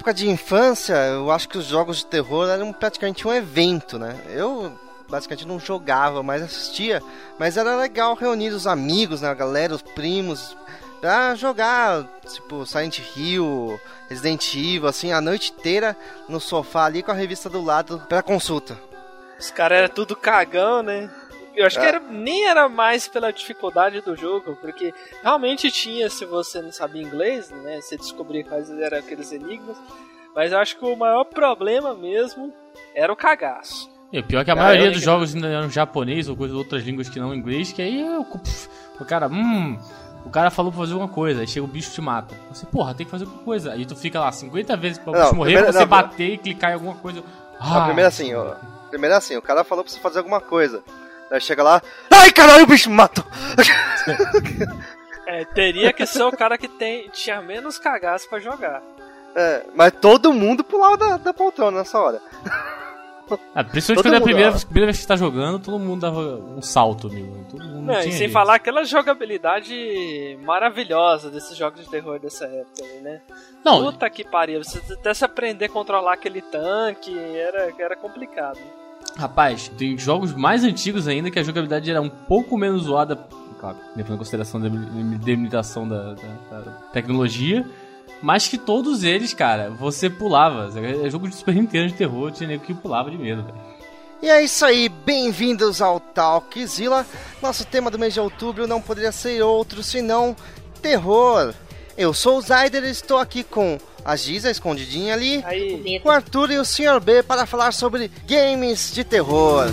época de infância, eu acho que os jogos de terror eram praticamente um evento, né? Eu basicamente não jogava, mas assistia, mas era legal reunir os amigos, né, a galera, os primos, pra jogar, tipo, Silent Hill, Resident Evil, assim, a noite inteira no sofá ali com a revista do lado pra consulta. Os caras eram tudo cagão, né? Eu acho é. que era, nem era mais pela dificuldade do jogo, porque realmente tinha, se você não sabia inglês, né? Você descobria quais eram aqueles enigmas. Mas eu acho que o maior problema mesmo era o cagaço. E o pior é que a Caramba. maioria dos jogos ainda eram japonês ou coisas outras línguas que não inglês, que aí o, o cara, hum, o cara falou pra fazer alguma coisa, aí chega o bicho te mata. Você, porra, tem que fazer alguma coisa. Aí tu fica lá 50 vezes pra o bicho morrer, primeira, pra você não, bater e clicar em alguma coisa. Ah, primeiro assim, ó, primeiro assim, o cara falou pra você fazer alguma coisa. Aí chega lá, ai caralho, o bicho me matou! É, teria que ser o cara que tem, tinha menos cagaço pra jogar. É, mas todo mundo pulava da, da poltrona nessa hora. Ah, principalmente quando é a primeira, primeira, vez que você tá jogando, todo mundo dava um salto, meu. Todo mundo Não, e sem jeito. falar aquela jogabilidade maravilhosa desses jogos de terror dessa época, né? Não. Puta que pariu, você até se aprender a controlar aquele tanque, era, era complicado. Rapaz, tem jogos mais antigos ainda que a jogabilidade era um pouco menos zoada, claro, levando em consideração da limitação da, da, da tecnologia. Mas que todos eles, cara, você pulava. É jogo de Super Nintendo de terror, tinha nego que pulava de medo, velho. E é isso aí, bem-vindos ao Talkzilla. Nosso tema do mês de outubro não poderia ser outro senão terror. Eu sou o Zayder e estou aqui com a Giza escondidinha ali, aí. com o Arthur e o Sr. B para falar sobre games de terror.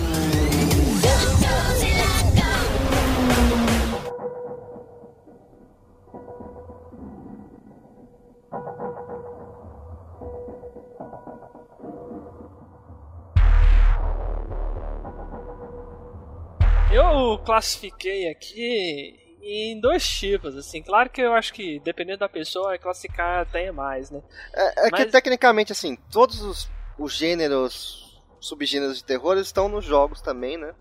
Eu classifiquei aqui em dois tipos, assim. Claro que eu acho que, dependendo da pessoa, classificar até mais, né? É, é Mas... que, tecnicamente, assim, todos os, os gêneros, subgêneros de terror estão nos jogos também, né?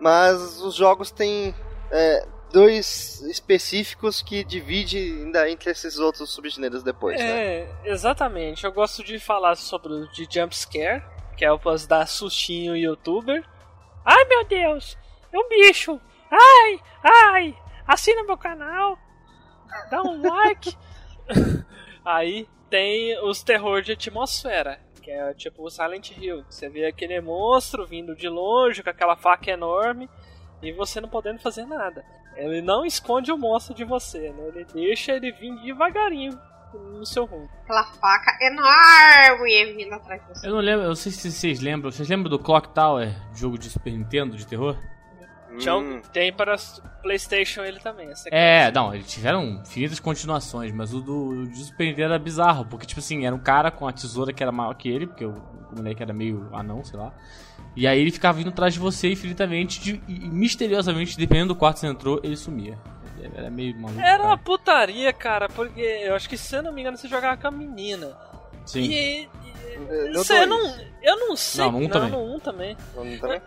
Mas os jogos têm é, dois específicos que divide ainda entre esses outros subgêneros depois, né? é, né? exatamente. Eu gosto de falar sobre o de jumpscare, que é o para dar sustinho youtuber. Ai, meu Deus! É um bicho! Ai! Ai! Assina meu canal! Dá um like! Aí tem os terror de atmosfera, que é tipo o Silent Hill. Você vê aquele monstro vindo de longe com aquela faca enorme e você não podendo fazer nada. Ele não esconde o monstro de você, né? Ele deixa ele vir devagarinho no seu rumo. Aquela faca enorme vindo atrás de você. Eu não lembro, eu não sei se vocês lembram. Vocês lembram do Clock Tower, jogo de Super Nintendo de terror? Hum. Tem para PlayStation ele também. É, não, eles tiveram infinitas continuações, mas o do, do Super Nintendo era bizarro, porque, tipo assim, era um cara com a tesoura que era maior que ele, porque o, o moleque era meio anão, sei lá. E aí ele ficava vindo atrás de você infinitamente de, e misteriosamente, dependendo do quarto que você entrou, ele sumia. Era meio maluco. Era uma putaria, cara, porque eu acho que, se eu não me engano, você jogava com a menina. Sim. E. e eu, não, eu não sei. Não, no 1 um também. No 1 um também. No 1 um também?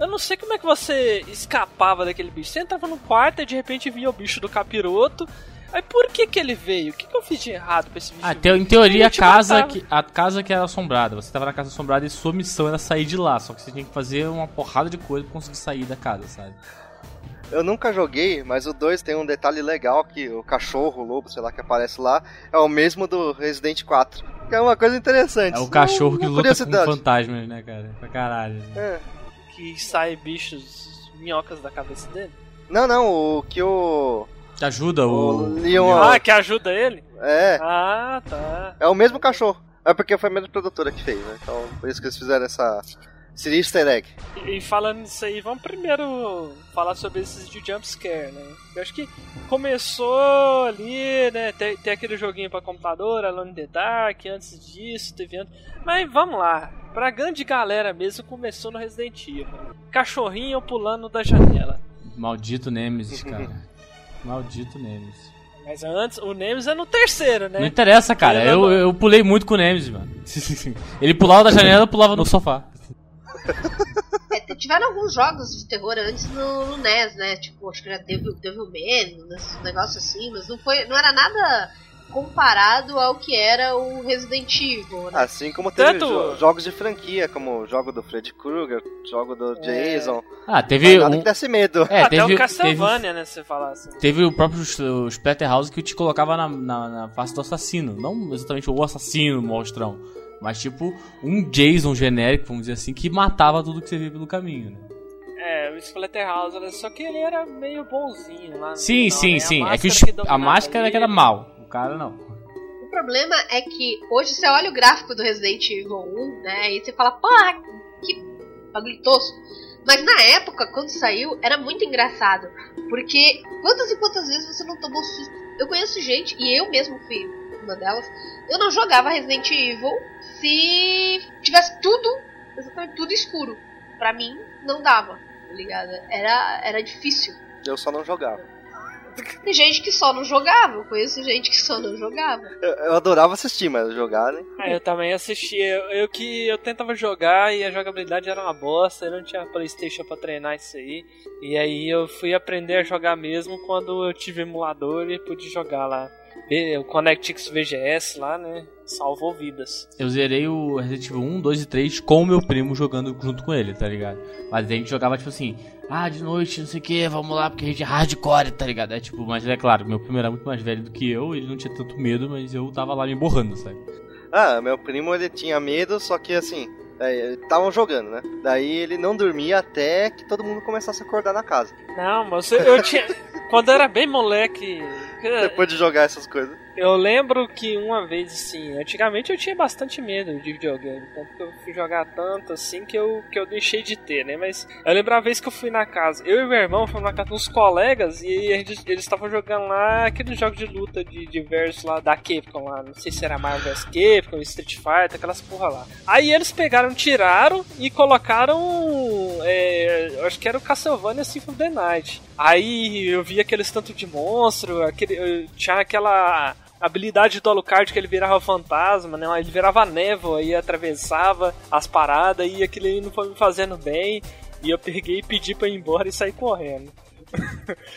Eu não sei como é que você escapava daquele bicho. Você entrava no quarto e de repente via o bicho do capiroto. Aí por que que ele veio? O que, que eu fiz de errado pra esse bicho? Ah, te, em teoria a casa, que, a casa que era assombrada. Você tava na casa assombrada e sua missão era sair de lá. Só que você tinha que fazer uma porrada de coisa pra conseguir sair da casa, sabe? Eu nunca joguei, mas o 2 tem um detalhe legal que o cachorro, o lobo, sei lá, que aparece lá, é o mesmo do Resident 4. Que é uma coisa interessante. É o cachorro que luta com fantasmas, né, cara? Pra caralho. É que sai bichos, minhocas da cabeça dele? Não, não, o que o. Que ajuda o. o Leon. Ah, que ajuda ele? É. Ah, tá. É o mesmo cachorro. É porque foi a mesma produtora que fez, né? Então, por isso que eles fizeram essa. Seria easter egg. E, e falando nisso aí, vamos primeiro falar sobre esses de jumpscare, né? Eu acho que começou ali, né? Tem, tem aquele joguinho pra computador, Alone in the Dark, antes disso, teve antes. Mas vamos lá. Pra grande galera mesmo, começou no Resident Evil. Cachorrinho pulando da janela. Maldito Nemesis, cara. Maldito Nemesis. Mas antes, o Nemesis é no terceiro, né? Não interessa, cara. Eu, eu pulei muito com o Nemesis, mano. Ele pulava da janela, eu pulava no sofá. É, tiveram alguns jogos de terror antes no, no NES, né? Tipo, acho que era Devil, Devil Man, um negócio assim, mas não foi. Não era nada comparado ao que era o Resident Evil, né? Assim como teve Tanto- jo- jogos de franquia, como o jogo do Freddy Krueger, jogo do Jason. Ah, teve Nada um. que desse medo. É, Até teve, o teve, Castlevania, né, se você falar assim. teve o próprio o Splatterhouse que te colocava na, na, na face do assassino. Não exatamente o assassino monstrão. Mas tipo, um Jason genérico, vamos dizer assim, que matava tudo que você via pelo caminho, né? É, o Splatterhouse, só que ele era meio bonzinho lá Sim, final, sim, né? Sim. É que, máscara os- a máscara é que era mal. O cara não. O problema é que hoje você olha o gráfico do Resident Evil 1, né? E você fala, porra, que bagulho tosco. Mas na época, quando saiu, era muito engraçado. Porque quantas e quantas vezes você não tomou susto? Eu conheço gente, e eu mesmo fui uma delas, eu não jogava Resident Evil se tivesse tudo, exatamente tudo escuro. Pra mim, não dava, tá ligado? Era, era difícil. Eu só não jogava. Tem gente que só não jogava, eu conheço gente que só não jogava. Eu, eu adorava assistir, mas jogar, né? É, eu também assistia. Eu, eu que eu tentava jogar e a jogabilidade era uma bosta, eu não tinha Playstation pra treinar isso aí. E aí eu fui aprender a jogar mesmo quando eu tive emulador e pude jogar lá. O ConnectX VGS lá, né? Salvou vidas. Eu zerei o Resident Evil 1, 2 e 3 com o meu primo jogando junto com ele, tá ligado? Mas a gente jogava tipo assim, ah, de noite, não sei o que, vamos lá, porque a gente é hardcore, tá ligado? É tipo, mas é claro, meu primo era muito mais velho do que eu, ele não tinha tanto medo, mas eu tava lá me borrando, sabe? Ah, meu primo ele tinha medo, só que assim, estavam jogando, né? Daí ele não dormia até que todo mundo começasse a acordar na casa. Não, mas eu, eu tinha. Quando eu era bem moleque. Depois de jogar essas coisas. Eu lembro que uma vez, assim, antigamente eu tinha bastante medo de videogame, tanto que eu fui jogar tanto assim que eu, que eu deixei de ter, né? Mas eu lembro a vez que eu fui na casa, eu e meu irmão fomos na casa dos colegas e gente- eles estavam jogando lá aquele jogo de luta de diversos lá da Capcom lá, não sei se era Marvel vs Capcom, Street Fighter, aquelas porra lá. Aí eles pegaram, tiraram e colocaram, é, eu acho que era o Castlevania Symphony of the Night. Aí eu vi aqueles tanto de monstro, aquele, tinha aquela habilidade do Alucard que ele virava fantasma, né? Ele virava névoa e atravessava as paradas e aquilo não foi me fazendo bem. E eu peguei e pedi pra ir embora e sair correndo.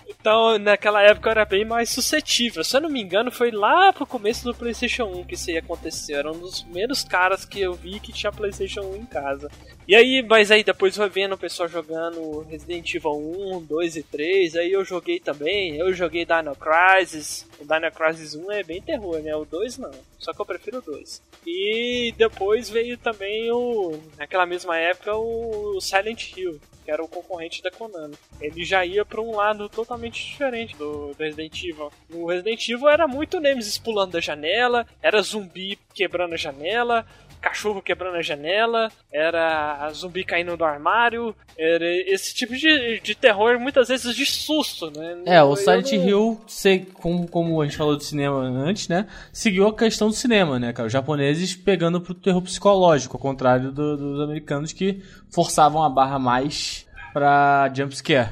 Então, naquela época eu era bem mais suscetível. Se eu não me engano, foi lá pro começo do PlayStation 1 que isso aí aconteceu. Era um dos primeiros caras que eu vi que tinha PlayStation 1 em casa. E aí, mas aí depois foi vendo o pessoal jogando Resident Evil 1, 2 e 3. Aí eu joguei também. Eu joguei Dino Crisis. O Dino Crisis 1 é bem terror, né? O 2 não. Só que eu prefiro o 2. E depois veio também o. Naquela mesma época, o Silent Hill. Que era o concorrente da Konami. Ele já ia pra um lado totalmente diferente do, do Resident Evil. O Resident Evil era muito Nemesis pulando da janela, era zumbi quebrando a janela, cachorro quebrando a janela, era zumbi caindo do armário, era esse tipo de, de terror muitas vezes de susto, né? É, o Eu Silent não- Hill, sei, como, como a gente falou do cinema antes, né? Seguiu a questão do cinema, né, cara? Os japoneses pegando pro terror psicológico, ao contrário do- dos americanos que forçavam a barra mais pra jumpscare.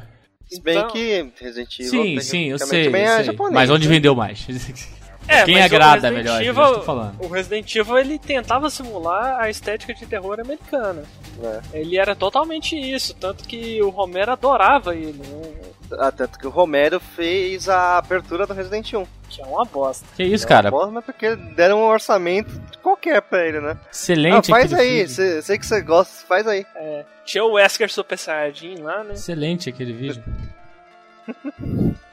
Se bem Então- que Resident Evil Sim, sim, eu sei. também eu é sei. japonês. Mas onde né? vendeu mais? É, Quem mas o agrada Resident melhor, é que Evil- eu tô falando. O Resident Evil ele tentava simular a estética de terror americana. É. Ele era totalmente isso, tanto que o Romero adorava ele, né? Ah, tanto que o Romero fez a abertura do Resident 1. que é uma bosta. Que isso, É uma cara? bosta, mas porque deram um orçamento qualquer pra ele, né? Excelente ah, faz aí, cê- sei que você gosta, faz aí. É, tinha o Wesker Super Saiyajin lá, né? Excelente aquele vídeo.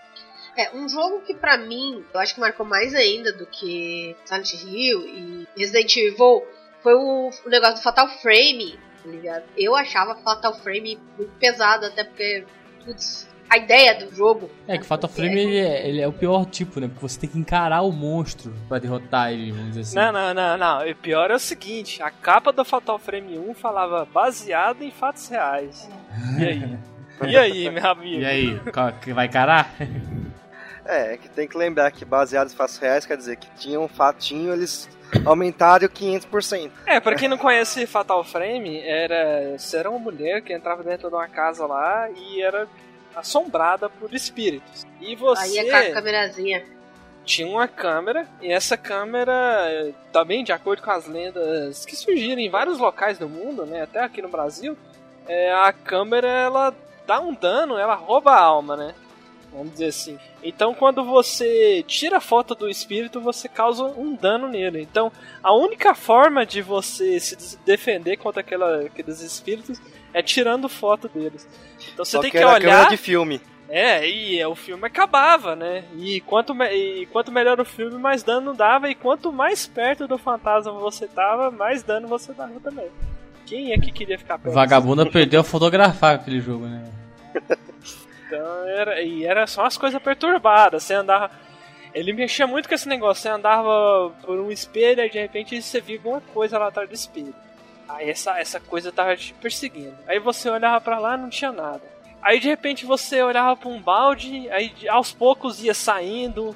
É, um jogo que pra mim, eu acho que marcou mais ainda do que Silent Hill e Resident Evil foi o, o negócio do Fatal Frame, tá ligado? Eu achava Fatal Frame muito pesado, até porque, putz, a ideia do jogo. É que o Fatal Frame ele é, ele é o pior tipo, né? Porque você tem que encarar o monstro pra derrotar ele, vamos dizer assim. Não, não, não, não. E pior é o seguinte, a capa do Fatal Frame 1 falava baseado em fatos reais. E aí? E aí, meu amigo? E aí, qual- que vai encarar? É, é que tem que lembrar que baseado em fatos reais quer dizer que tinha um fatinho, eles aumentaram 500%. É, pra quem não conhece Fatal Frame, era, você era uma mulher que entrava dentro de uma casa lá e era assombrada por espíritos. E você Aí é com a câmerazinha. tinha uma câmera, e essa câmera, também de acordo com as lendas que surgiram em vários locais do mundo, né, até aqui no Brasil, é, a câmera ela dá um dano, ela rouba a alma, né? Vamos dizer assim. Então, quando você tira a foto do espírito, você causa um dano nele. Então, a única forma de você se defender contra aquela, aqueles espíritos é tirando foto deles. Então, você Só tem que que olhar. de filme. É, e o filme acabava, né? E quanto, e quanto melhor o filme, mais dano dava. E quanto mais perto do fantasma você tava, mais dano você dava também. Quem é que queria ficar perto? Vagabunda perdeu a fotografar aquele jogo, né? Então era, e era só umas coisas perturbadas. Você andava. Ele mexia muito com esse negócio. Você andava por um espelho e de repente você via alguma coisa lá atrás do espelho. Aí essa, essa coisa tava te perseguindo. Aí você olhava pra lá não tinha nada. Aí de repente você olhava pra um balde, aí aos poucos ia saindo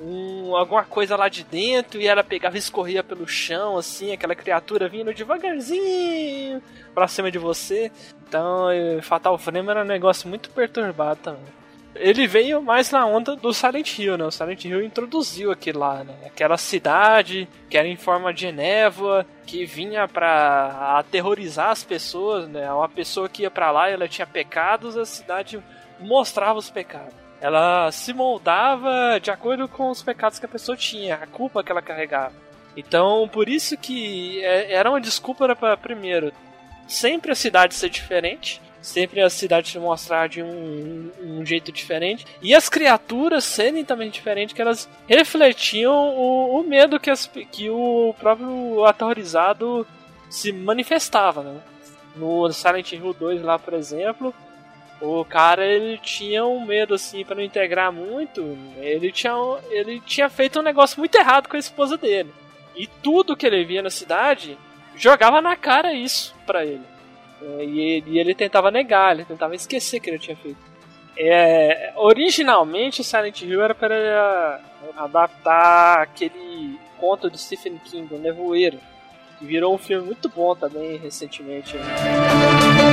um, alguma coisa lá de dentro e ela pegava e escorria pelo chão, assim, aquela criatura vindo devagarzinho pra cima de você. Então, Fatal Frame era um negócio muito perturbado também. Ele veio mais na onda do Silent Hill, né? O Silent Hill introduziu aquilo lá, né? Aquela cidade que era em forma de névoa, que vinha pra aterrorizar as pessoas, né? Uma pessoa que ia pra lá e ela tinha pecados, a cidade mostrava os pecados. Ela se moldava de acordo com os pecados que a pessoa tinha, a culpa que ela carregava. Então, por isso que é- era uma desculpa para primeiro sempre a cidade ser diferente, sempre a cidade se mostrar de um, um jeito diferente, e as criaturas serem também diferentes, que elas refletiam o, o medo que, as, que o próprio aterrorizado se manifestava, né? No Silent Hill 2 lá, por exemplo, o cara ele tinha um medo assim para não integrar muito, ele tinha, ele tinha feito um negócio muito errado com a esposa dele. E tudo que ele via na cidade jogava na cara isso pra ele. É, e, ele. e ele tentava negar, ele tentava esquecer que ele tinha feito. É, originalmente, Silent Hill era para adaptar aquele conto do Stephen King, O Nevoeiro, que virou um filme muito bom também recentemente. né?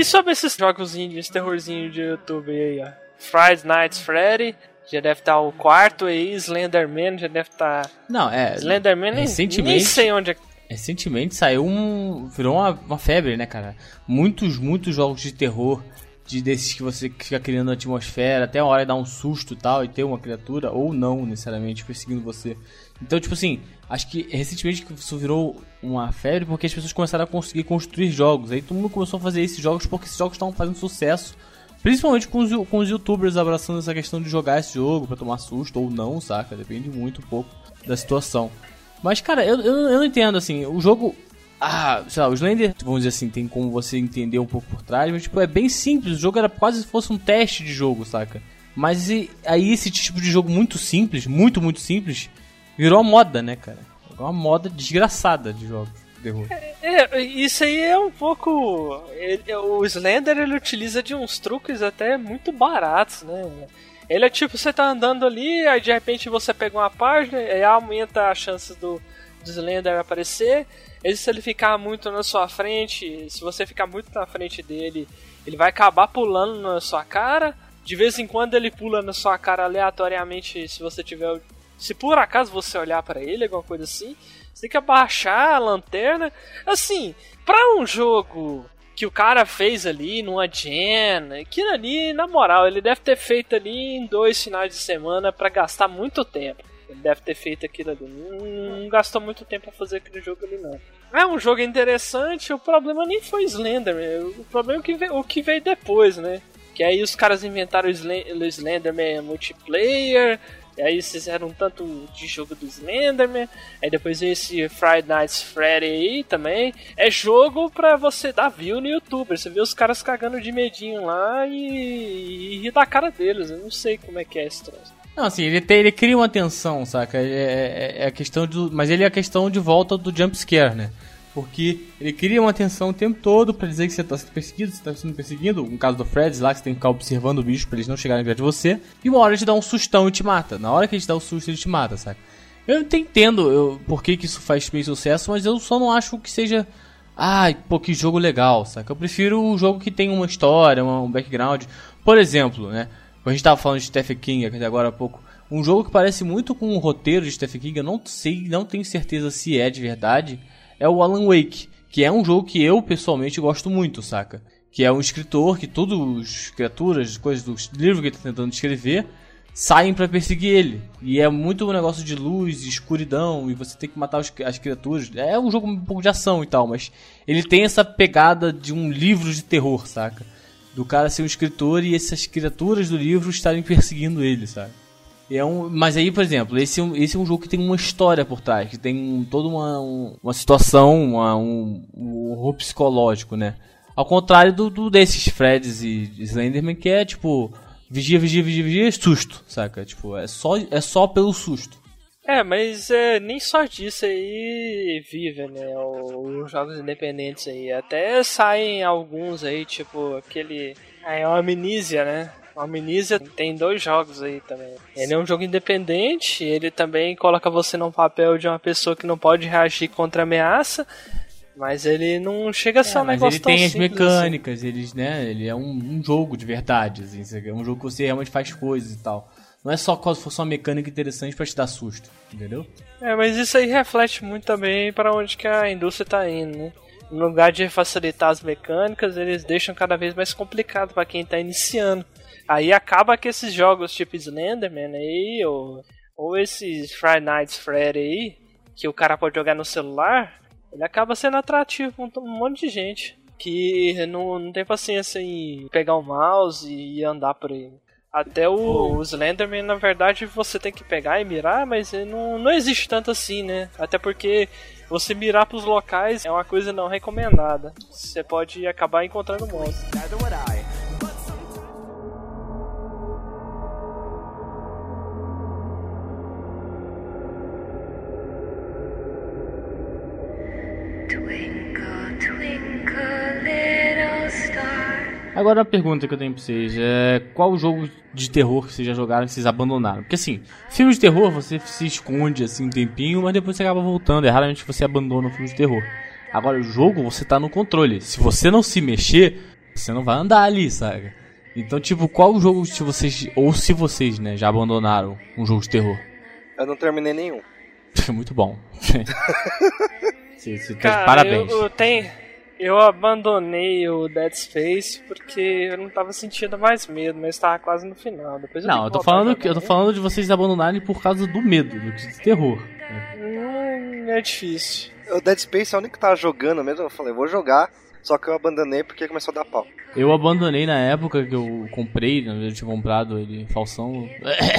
E sobre esses jogos indies, terrorzinho de YouTube aí, ó. Friday Night Freddy, já deve estar o quarto aí, Slenderman já deve estar. Não, é. Slenderman recentemente- nem sei onde é. Recentemente saiu um. Virou uma, uma febre, né, cara? Muitos, muitos jogos de terror. De desses que você fica criando atmosfera, até a hora de dar um susto e tal, e ter uma criatura, ou não necessariamente, perseguindo você. Então, tipo assim, acho que recentemente que isso virou uma febre porque as pessoas começaram a conseguir construir jogos. Aí todo mundo começou a fazer esses jogos porque esses jogos estavam fazendo sucesso. Principalmente com os, com os youtubers abraçando essa questão de jogar esse jogo pra tomar susto ou não, saca? Depende muito um pouco da situação. Mas, cara, eu, eu, eu não entendo, assim, o jogo. Ah, sei lá, o Slender, vamos dizer assim, tem como você entender um pouco por trás, mas, tipo, é bem simples. O jogo era quase se fosse um teste de jogo, saca? Mas e, aí esse tipo de jogo muito simples, muito, muito simples, virou moda, né, cara? Virou uma moda desgraçada de jogos de terror. É, isso aí é um pouco. ele- o Slender ele utiliza de uns truques até muito baratos, né? Ele é tipo, você tá andando ali, aí de repente você pega uma página, aí aumenta a chance do, do Slender aparecer. E se ele ficar muito na sua frente, se você ficar muito na frente dele, ele vai acabar pulando na sua cara. De vez em quando ele pula na sua cara aleatoriamente, se você tiver. Se por acaso você olhar pra ele, alguma coisa assim. Você tem que abaixar a lanterna. Assim, pra um jogo que o cara fez ali numa gen, aquilo ali, na moral, ele deve ter feito ali em dois finais de semana pra gastar muito tempo. Ele deve ter feito aquilo ali. Não, não gastou muito tempo pra fazer aquele jogo ali, não. É um jogo interessante, o problema nem foi Slenderman, o problema é o que veio, o que veio depois, né? Que aí os caras inventaram o Slen- o Slenderman multiplayer, aí fizeram um tanto de jogo do Slenderman, aí depois esse Friday Night Freddy aí também. É jogo pra você dar view no YouTube, você vê os caras cagando de medinho lá e, e rir da cara deles, eu não sei como é que é esse troço. Não, assim, ele, tem, ele cria uma tensão, saca? É, é, é a questão do. Mas ele é a questão de volta do jumpscare, né? Porque ele cria uma tensão o tempo todo pra dizer que você tá sendo perseguido, você tá sendo perseguido. No caso do Fred lá, que você tem que ficar observando o bicho pra eles não chegarem perto de você. E uma hora ele te dá um sustão e te mata. Na hora que ele te dá o susto, ele te mata, saca? Eu até entendo eu, por que, que isso faz meio sucesso, mas eu só não acho que seja. Ai, pô, que jogo legal, saca? Eu prefiro o jogo que tem uma história, um background. Por exemplo, né? A gente tava falando de Stephen King até agora há pouco. Um jogo que parece muito com o roteiro de Stephen King, eu não sei, não tenho certeza se é de verdade, é o Alan Wake. que é um jogo que eu pessoalmente gosto muito, saca? Que é um escritor que todos os criaturas, coisas do livro que ele tá tentando escrever, saem para perseguir ele. E é muito um negócio de luz, escuridão, e você tem que matar as criaturas. É um jogo um pouco de ação e tal, mas ele tem essa pegada de um livro de terror, saca? Do cara ser um escritor e essas criaturas do livro estarem perseguindo ele, sabe? É um, mas aí, por exemplo, esse, é esse é um jogo que tem uma história por trás, que tem toda uma, uma situação, uma, um, um horror psicológico, né? Ao contrário do, do desses Freds e Slenderman, que é tipo, vigia, vigia, vigia, vigia, susto, saca? Tipo, é só, é só pelo susto. É, mas é, nem só disso aí vive, né? Os jogos independentes aí. Até saem alguns aí, tipo aquele. É uma amnísia, né? O Amnesia tem dois jogos aí também. Ele é um jogo independente, ele também coloca você num papel de uma pessoa que não pode reagir contra ameaça, mas ele não chega a ser é, um negócio ele tem as assim. mecânicas, assim. eles, né, ele é um, um, jogo de verdade, assim, é um jogo que você realmente faz coisas e tal. Não é só se fosse uma mecânica interessante para te dar susto, entendeu? É, mas isso aí reflete muito também para onde que a indústria tá indo, né? No lugar de facilitar as mecânicas, eles deixam cada vez mais complicado para quem tá iniciando. Aí acaba que esses jogos tipo Slenderman aí, ou, ou esses Friday Nights Freddy aí, que o cara pode jogar no celular, ele acaba sendo atrativo para um monte de gente que não, não tem paciência em pegar o um mouse e andar por aí. Até o, o Slenderman, na verdade, você tem que pegar e mirar, mas não, não existe tanto assim, né? Até porque você mirar para os locais é uma coisa não recomendada. Você pode acabar encontrando monstros. Agora a pergunta que eu tenho pra vocês é qual jogo de terror que vocês já jogaram que vocês abandonaram? Porque assim, filme de terror você se esconde assim um tempinho, mas depois você acaba voltando. É raramente você abandona um filme de terror. Agora o jogo você tá no controle. Se você não se mexer, você não vai andar ali, sabe? Então, tipo, qual jogo se vocês ou se vocês, né, já abandonaram um jogo de terror? Eu não terminei nenhum. Muito bom. Você Cara, parabéns. Eu, eu, tenho, eu abandonei o Dead Space porque eu não tava sentindo mais medo, mas estava quase no final. Depois eu não, eu tô falando que eu tô falando de vocês abandonarem por causa do medo, do terror. Hum, é difícil. O Dead Space é o único que tava jogando mesmo. Eu falei, vou jogar. Só que eu abandonei porque começou a dar pau. Eu abandonei na época que eu comprei, eu tinha comprado ele falsão.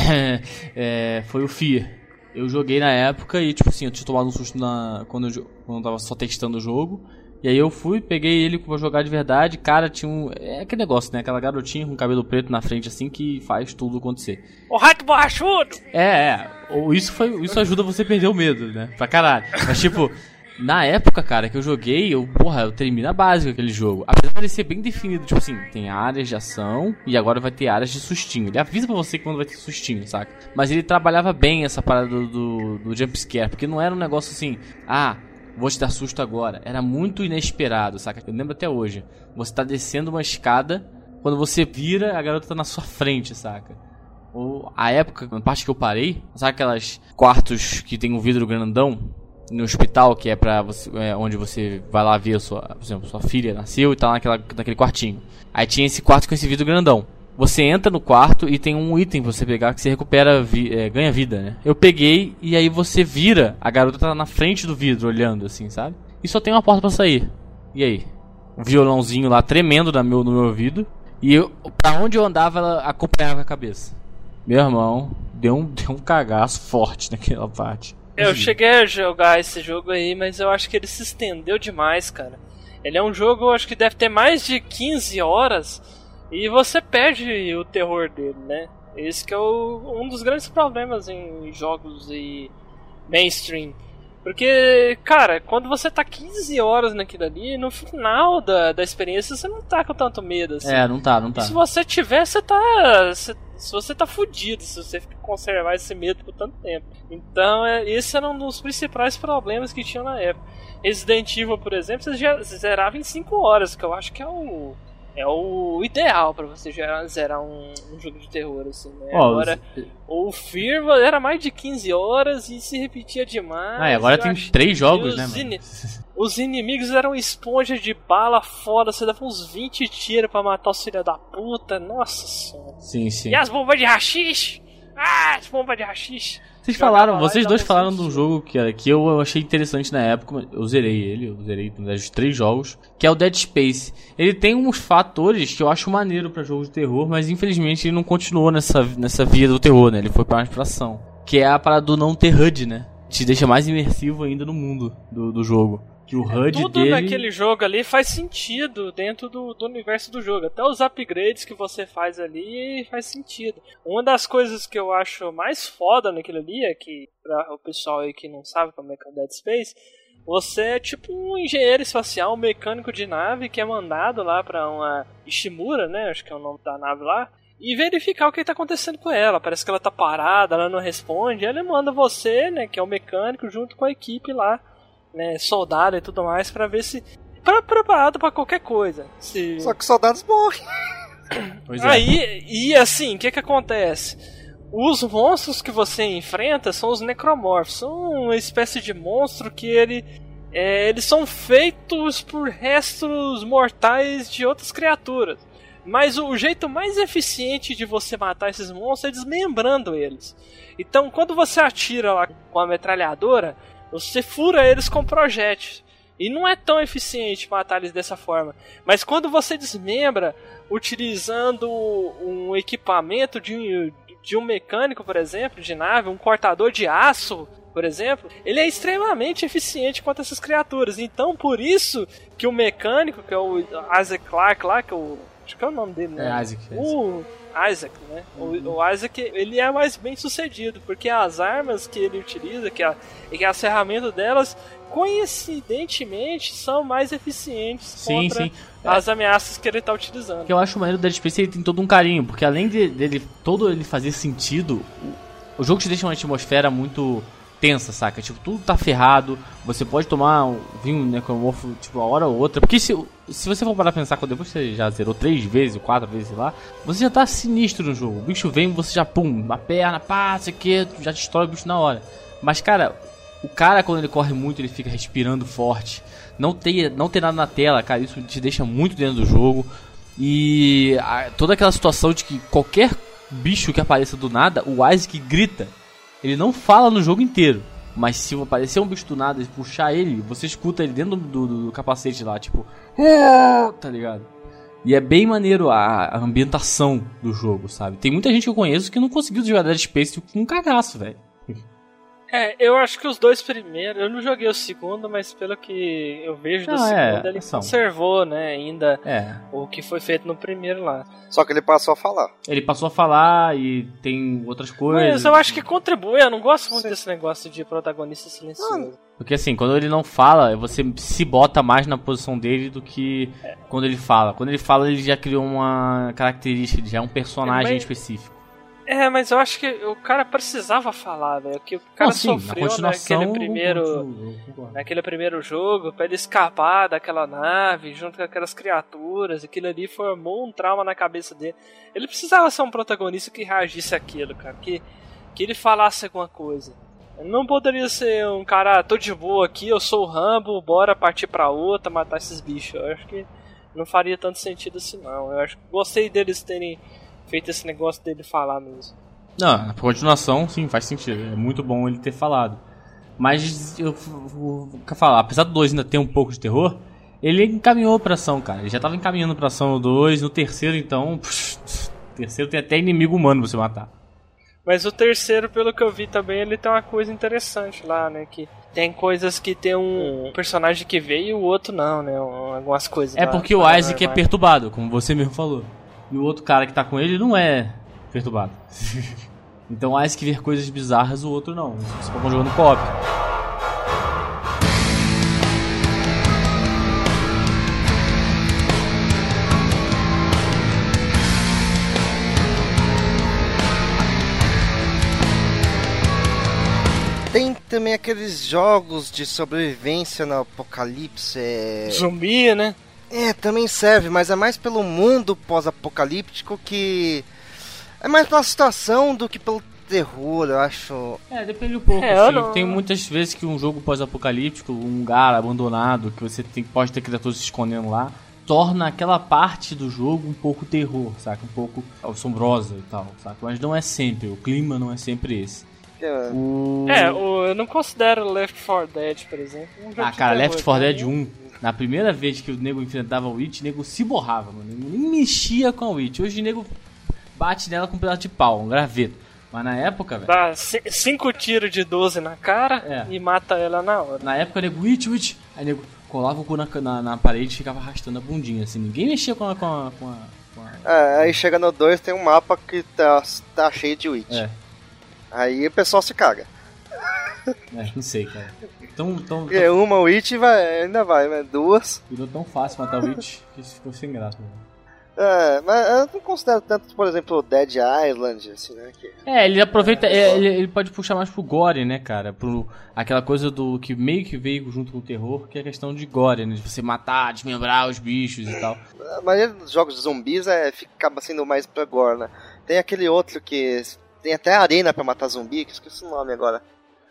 é, foi o Fear. Eu joguei na época e, tipo assim, eu tinha tomado um susto na, quando, eu, quando eu tava só testando o jogo. E aí eu fui, peguei ele pra jogar de verdade. Cara, tinha um. É aquele negócio, né? Aquela garotinha com cabelo preto na frente, assim, que faz tudo acontecer. O rato borrachudo! É, é. Isso, foi, isso ajuda você a perder o medo, né? Pra caralho. Mas, tipo, na época, cara, que eu joguei, eu, porra, eu terminei a básica aquele jogo. Apesar de ser bem definido, tipo assim, tem áreas de ação e agora vai ter áreas de sustinho. Ele avisa pra você quando vai ter sustinho, saca? Mas ele trabalhava bem essa parada do, do, do jumpscare, porque não era um negócio assim, ah, vou te dar susto agora. Era muito inesperado, saca? Eu lembro até hoje. Você tá descendo uma escada, quando você vira, a garota tá na sua frente, saca? Ou a época, na parte que eu parei, sabe aquelas quartos que tem um vidro grandão? no hospital, que é para você, é, onde você vai lá ver sua, por exemplo, sua filha nasceu e tá naquela, naquele quartinho. Aí tinha esse quarto com esse vidro grandão. Você entra no quarto e tem um item pra você pegar que você recupera, vi, é, ganha vida, né? Eu peguei e aí você vira, a garota tá na frente do vidro olhando assim, sabe? E só tem uma porta para sair. E aí? Um violãozinho lá tremendo no meu, no meu ouvido. E eu, pra onde eu andava, ela acompanhava a cabeça. Meu irmão, deu um, deu um cagaço forte naquela parte. Eu cheguei a jogar esse jogo aí, mas eu acho que ele se estendeu demais, cara. Ele é um jogo, eu acho que deve ter mais de 15 horas e você perde o terror dele, né? Esse que é o, um dos grandes problemas em jogos e mainstream. Porque, cara, quando você tá 15 horas naquilo ali, no final da, da experiência você não tá com tanto medo assim. É, não tá, não tá. E se você tiver, você tá. Você, se você tá fudido se você conservar esse medo por tanto tempo. Então, é, esse era um dos principais problemas que tinham na época. Resident Evil, por exemplo, você zerava em 5 horas, que eu acho que é o é o ideal pra você já zerar um, um jogo de terror, assim, né? Ó, Agora, o Fear era mais de 15 horas e se repetia demais. Ah, e agora tem três jogos, os né, mano? Os inimigos eram esponja de bala foda, você dava uns 20 tiros pra matar os filha da puta, nossa senhora. Sim, sim. E as bombas de rachixe? Ah, as bombas de rachixe. Vocês falaram, vocês dois falaram de um jogo que, que eu achei interessante na época, eu zerei ele, eu zerei os três jogos, que é o Dead Space. Ele tem uns fatores que eu acho maneiro pra jogo de terror, mas infelizmente ele não continuou nessa, nessa via do terror, né? Ele foi pra mais pra ação. Que é a parada do não ter HUD, né? Te deixa mais imersivo ainda no mundo do, do jogo. Que o HUD Tudo dele... naquele jogo ali faz sentido dentro do, do universo do jogo. Até os upgrades que você faz ali faz sentido. Uma das coisas que eu acho mais foda naquilo ali é que, pra o pessoal aí que não sabe como é que é o Dead Space, você é tipo um engenheiro espacial, um mecânico de nave que é mandado lá pra uma Ishimura, né? Acho que é o nome da nave lá. E verificar o que está acontecendo com ela. Parece que ela tá parada, ela não responde. Ele manda você, né, que é o mecânico, junto com a equipe lá né, soldado e tudo mais, pra ver se. Pra, preparado pra qualquer coisa. Se... Só que os soldados morrem. Pois é. Aí, e assim, o que que acontece? Os monstros que você enfrenta são os necromorphs. São uma espécie de monstro que ele. é, eles são feitos por restos mortais de outras criaturas. Mas o jeito mais eficiente de você matar esses monstros é desmembrando eles. Então, quando você atira lá com a metralhadora, você fura eles com projéteis. E não é tão eficiente matar eles dessa forma. Mas quando você desmembra utilizando um equipamento de um, de um mecânico, por exemplo, de nave, um cortador de aço, por exemplo, ele é extremamente eficiente contra essas criaturas. Então, por isso que o mecânico, que é o Isaac Clarke lá, que é o. Acho que é o nome dele, né? É Isaac. é. O Isaac, né? O, o Isaac, ele é mais bem sucedido, porque as armas que ele utiliza, que, a, que as ferramentas delas, coincidentemente, são mais eficientes Sim, contra sim. as ameaças que ele está utilizando. Que eu acho maneiro do Dead Space ele tem todo um carinho, porque além de- dele todo ele fazer sentido, o, o jogo te deixa uma atmosfera muito tensa, saca? Tipo, tudo tá ferrado, você pode tomar um vinho necromorfo, tipo, uma hora ou outra. Porque se, se você for parar pra pensar, depois você já zerou três vezes, quatro vezes, sei lá, você já tá sinistro no jogo. O bicho vem, você já, pum, uma perna, pá, sei que, já destrói o bicho na hora. Mas, cara, o cara, quando ele corre muito, ele fica respirando forte. Não ter, não ter nada na tela, cara, isso te deixa muito dentro do jogo. E a- toda aquela situação de que qualquer bicho que apareça do nada, o Isaac grita. Ele não fala no jogo inteiro. Mas se aparecer um bicho do nada e puxar ele, você escuta ele dentro do, do- do capacete lá, tipo. "Ah", Tá ligado? E é bem maneiro a, a ambientação do jogo, sabe? Tem muita gente que eu conheço que não conseguiu jogar Dead Space com um cagaço, velho. É, eu acho que os dois primeiros, eu não joguei o segundo, mas pelo que eu vejo do Não, é, segundo, ele são. conservou, né, ainda É. o que foi feito no primeiro lá. Só que ele passou a falar. Ele passou a falar e tem outras coisas. Mas eu acho que contribui, eu não gosto muito desse negócio de protagonista silencioso. Porque assim, quando ele não fala, você se bota mais na posição dele do que quando ele fala. Quando ele fala, ele já criou uma característica, ele já é um personagem Mas- específico. É, mas eu acho que o cara precisava falar, velho, que o cara sim, sofreu naquele primeiro... eu concordo. naquele primeiro jogo, pra ele escapar daquela nave junto com aquelas criaturas, aquilo ali formou um trauma na cabeça dele. Ele precisava ser um protagonista que reagisse àquilo, cara, que, que ele falasse alguma coisa. Ele não poderia ser um cara, "Ah, tô de boa aqui, eu sou o Rambo, bora partir pra outra, matar esses bichos. Eu acho que não faria tanto sentido assim, não. Eu acho que gostei deles terem feito esse negócio dele falar mesmo. Não, na continuação, sim, faz sentido. É muito bom ele ter falado. Mas eu vou falar, apesar do 2 ainda ter um pouco de terror, ele encaminhou pra ação, cara. Ele já tava encaminhando pra ação no 2, no terceiro então. no terceiro tem até inimigo humano pra você matar. Mas o terceiro, pelo que eu vi também, ele tem uma coisa interessante lá, né? Que tem coisas que tem um personagem que veio e o outro não, né? um- Algumas coisas. É porque o. Isaac é perturbado, como você mesmo falou. E o outro cara que tá com ele não é perturbado. então o Isaac vê coisas bizarras, o outro não. Vocês ficam jogando co-op. Tem também aqueles jogos de sobrevivência no apocalipse. É... Zumbi, né? É, também serve, mas é mais pelo mundo pós-apocalíptico que. É mais pela situação do que pelo terror, eu acho. É, depende um pouco. É, assim. não- Tem muitas vezes que um jogo pós-apocalíptico, um lugar abandonado, que você tem, pode ter criaturas se escondendo lá, torna aquela parte do jogo um pouco terror, saca? Um pouco assombrosa e tal, saca? Mas não é sempre, o clima não é sempre esse. É, O... É, o- eu não considero Left 4 Dead, por exemplo. Um jogo Ah, cara, terror, Left 4 pra Dead mim. 1, na primeira vez que o nego enfrentava o Witch, o nego se borrava, mano. Nem mexia com a Witch. Hoje o nego bate nela com um pedaço de pau, um graveto. Mas na época, velho. Dá 5 tiros de 12 na cara É. e mata ela na hora. Na época, o nego, Witch, Witch. Aí o nego colava o cu na, na, na parede e ficava arrastando a bundinha, assim. Ninguém mexia com a. Com a, com a, com a- É, aí chega no 2 tem um mapa que tá, tá cheio de witch. É, Aí o pessoal se caga. é, não sei, cara. Tão, tão, Porque uma witch vai, ainda vai, mas duas. virou tão fácil matar o Witch que ficou sem graça. Mano. É, mas eu não considero tanto, por exemplo, Dead Island, assim, né? Que... É, ele aproveita. é, ele, ele pode puxar mais pro gore, né, cara? Pro, aquela coisa do que meio que veio junto com o terror, que é a questão de gore, né? De você matar, desmembrar os bichos e tal. A maioria dos jogos de zumbis é, fica- acaba sendo mais pra gore, né? Tem aquele outro que tem até arena pra matar zumbi, que eu esqueci o nome agora.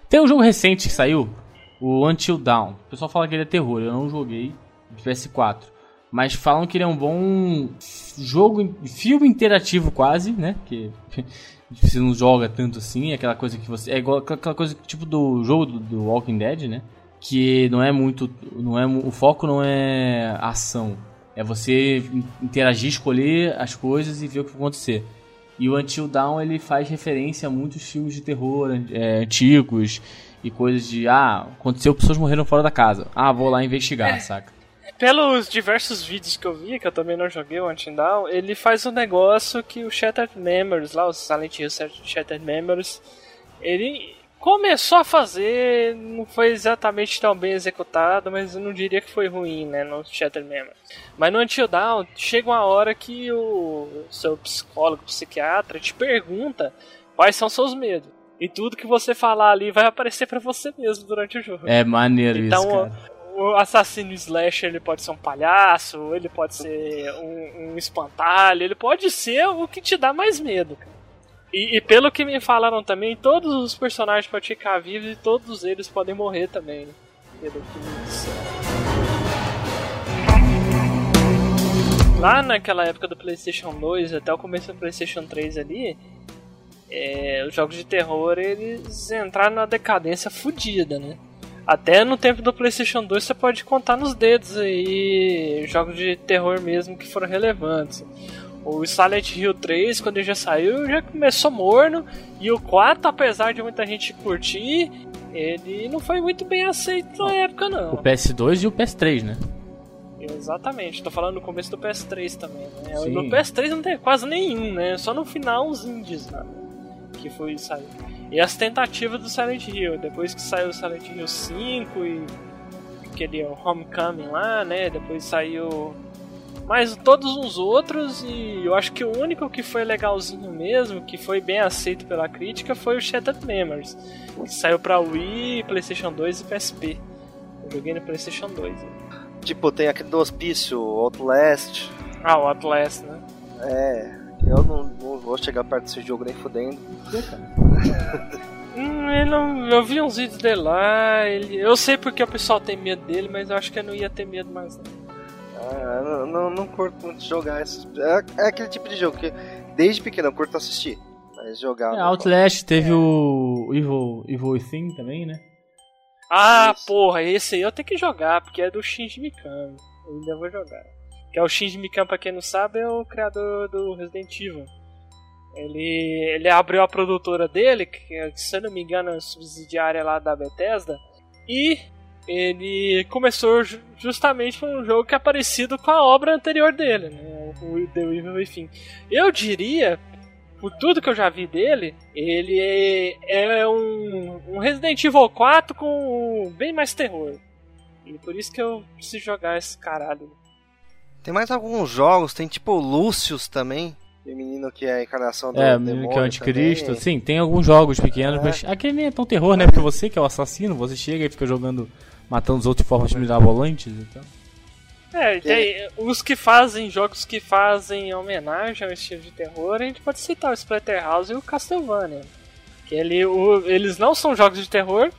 Tem um jogo recente que saiu, o Until Dawn. O pessoal fala que ele é terror, eu não joguei de PS4. Mas falam que ele é um bom jogo, filme interativo quase, né? Que você não joga tanto assim, é aquela coisa que você. É igual aquela coisa tipo do jogo do, do Walking Dead, né? Que não é muito. Não é, o foco não é ação. É você in- interagir, escolher as coisas e ver o que vai acontecer. E o Until Dawn ele faz referência a muitos filmes de terror é, antigos e coisas de ah, aconteceu, pessoas morreram fora da casa. Ah, vou lá investigar, saca? Pelos diversos vídeos que eu vi, que eu também não joguei o Until Dawn, ele faz um negócio que o Shattered Memories, lá, o Silent Hill Shattered Memories, ele começou a fazer, não foi exatamente tão bem executado, mas eu não diria que foi ruim, né, no Shattered Memories. Mas no Until Dawn, chega uma hora que o seu psicólogo, psiquiatra, te pergunta quais são seus medos. E tudo que você falar ali vai aparecer pra você mesmo durante o jogo. É maneiro Então, isso, cara. o assassino slasher ele pode ser um palhaço, ele pode ser um, um espantalho, ele pode ser o que te dá mais medo. E, e pelo que me falaram também, todos os personagens podem ficar vivos e todos eles podem morrer também, né? Pelo que me disseram. Lá naquela época do PlayStation 2 até o começo do PlayStation 3 ali, é, os jogos de terror eles entraram numa decadência fodida, né? Até no tempo do PlayStation 2 você pode contar nos dedos aí jogos de terror mesmo que foram relevantes. O Silent Hill 3, quando ele já saiu, já começou morno. E o 4, apesar de muita gente curtir, ele não foi muito bem aceito na época, O não. PS2 e o PS3, né? Exatamente, tô falando no começo do PS3 também, né? No PS3 não tem quase nenhum, né? Só no final os indies né? Que foi sair. E as tentativas do Silent Hill, depois que saiu o Silent Hill 5 e aquele Homecoming lá, né? Depois saiu mais todos uns outros e eu acho que o único que foi legalzinho mesmo, que foi bem aceito pela crítica, foi o Shattered Memories, que saiu pra Wii, PlayStation 2 e PSP. Eu joguei no PlayStation 2. né? Tipo, tem aquele do Hospício, Outlast. Ah, o Atlas, né? É, eu não, não vou chegar perto desse jogo nem fudendo. Hum, ele não, eu vi uns vídeos dele lá, ele, eu sei porque o pessoal tem medo dele, mas eu acho que eu não ia ter medo mais não. Ah, eu não, não, não curto muito jogar esses. É, é aquele tipo de jogo que desde pequeno eu curto assistir. Mas jogar. É, Outlast teve o Evil, Evil Within também, né? Ah, Isso. porra, esse aí eu tenho que jogar, porque é do Shinji Mikami. Eu ainda vou jogar. Que é o Shinji Mikami, pra quem não sabe, é o criador do Resident Evil. Ele, ele abriu a produtora dele, que se eu não me engano é subsidiária lá da Bethesda, e ele começou ju- justamente com um jogo que é parecido com a obra anterior dele, né? o The Evil Within. Eu diria, por tudo que eu já vi dele, ele é, é um, um Resident Evil 4 com bem mais terror. E por isso que eu preciso jogar esse caralho. Tem mais alguns jogos, tem tipo o Lucius também. O menino que é a encarnação do É, o demônio menino que é o anticristo. também. Sim, tem alguns jogos pequenos, É. mas aquele nem é tão terror, né? Porque você que é o assassino, você chega e fica jogando, matando os outros de formas mirabolantes e tal. É, tem os que fazem jogos que fazem homenagem ao estilo de terror, a gente pode citar o Splatterhouse e o Castlevania. Que ele, o, eles não são jogos de terror,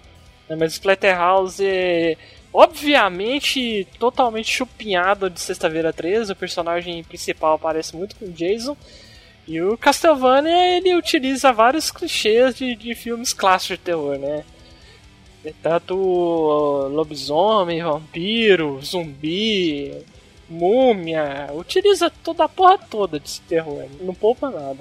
né, mas o Splatterhouse é obviamente totalmente chupinhado de Sexta-feira 13, o personagem principal parece muito com o Jason. E o Castlevania ele utiliza vários clichês de, de filmes clássicos de terror, né? Tanto lobisomem, vampiro, zumbi, múmia, utiliza toda a porra toda de terror, não poupa nada.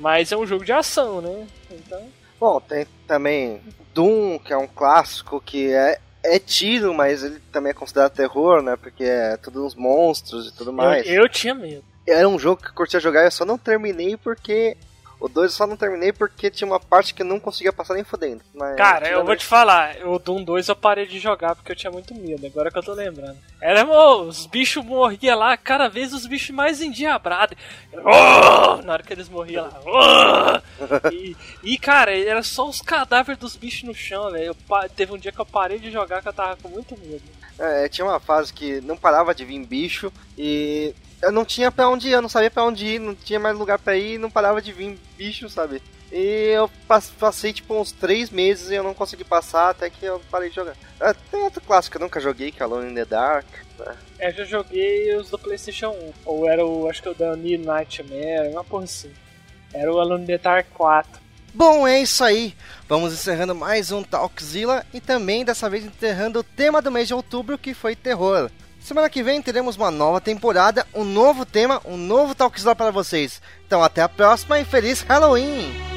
Mas é um jogo de ação, né? Então. Bom, tem também Doom, que é um clássico que é, é tiro, mas ele também é considerado terror, né? Porque é tudo uns monstros e tudo mais. Eu, eu tinha medo. Era um jogo que eu curtia jogar, eu só não terminei porque o 2 eu só não terminei porque tinha uma parte que eu não conseguia passar nem fodendo. Cara, eu vou te falar, o Doom 2 eu parei de jogar porque eu tinha muito medo, agora que eu tô lembrando. Era, oh, os bichos morriam lá, cada vez os bichos mais endiabrados. Oh, na hora que eles morriam lá. Oh, e, e, cara, era só os cadáveres dos bichos no chão, velho. Teve um dia que eu parei de jogar que eu tava com muito medo. É, tinha uma fase que não parava de vir bicho e eu não tinha pra onde ir, eu não sabia pra onde ir, não tinha mais lugar pra ir, não parava de vir bicho, sabe? E eu passei tipo uns três meses e eu não consegui passar até que eu parei de jogar. Ah, tem outro clássico que eu nunca joguei, que é Alone in the Dark. Né? É, já joguei os do Playstation 1. Ou era o, acho que o da New Nightmare, uma porra assim. Era o Alone in the Dark 4. Bom, é isso aí. Vamos encerrando mais um Talkzilla e também dessa vez encerrando o tema do mês de outubro que foi terror. Semana que vem teremos uma nova temporada, um novo tema, um novo Talkzilla para vocês. Então até a próxima e feliz Halloween!